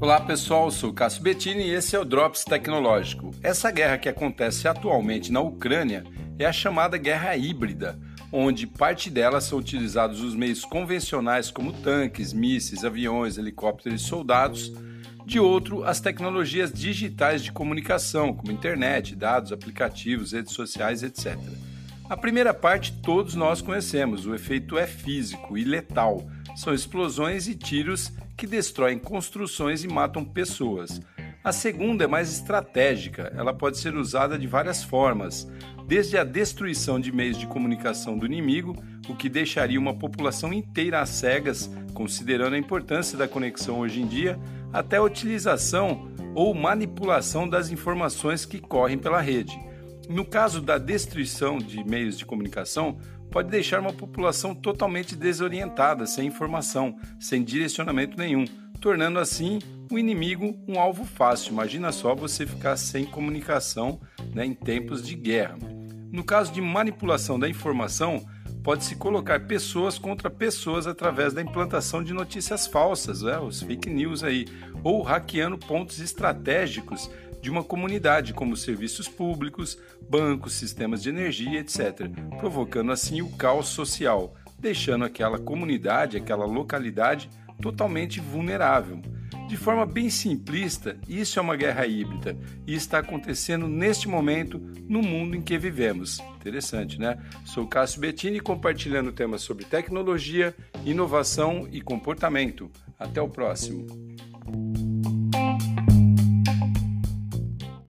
Olá pessoal, sou Cássio Bettini e esse é o Drops Tecnológico. Essa guerra que acontece atualmente na Ucrânia é a chamada guerra híbrida, onde parte dela são utilizados os meios convencionais como tanques, mísseis, aviões, helicópteros e soldados, de outro, as tecnologias digitais de comunicação, como internet, dados, aplicativos, redes sociais, etc. A primeira parte todos nós conhecemos, o efeito é físico e letal. São explosões e tiros que destroem construções e matam pessoas. A segunda é mais estratégica, ela pode ser usada de várias formas, desde a destruição de meios de comunicação do inimigo, o que deixaria uma população inteira às cegas, considerando a importância da conexão hoje em dia, até a utilização ou manipulação das informações que correm pela rede. No caso da destruição de meios de comunicação, pode deixar uma população totalmente desorientada, sem informação, sem direcionamento nenhum, tornando assim o inimigo um alvo fácil. Imagina só você ficar sem comunicação né, em tempos de guerra. No caso de manipulação da informação, pode-se colocar pessoas contra pessoas através da implantação de notícias falsas, né, os fake news aí, ou hackeando pontos estratégicos de uma comunidade, como serviços públicos, bancos, sistemas de energia, etc., provocando assim o caos social, deixando aquela comunidade, aquela localidade totalmente vulnerável. De forma bem simplista, isso é uma guerra híbrida e está acontecendo neste momento no mundo em que vivemos. Interessante, né? Sou Cássio Bettini compartilhando temas sobre tecnologia, inovação e comportamento. Até o próximo.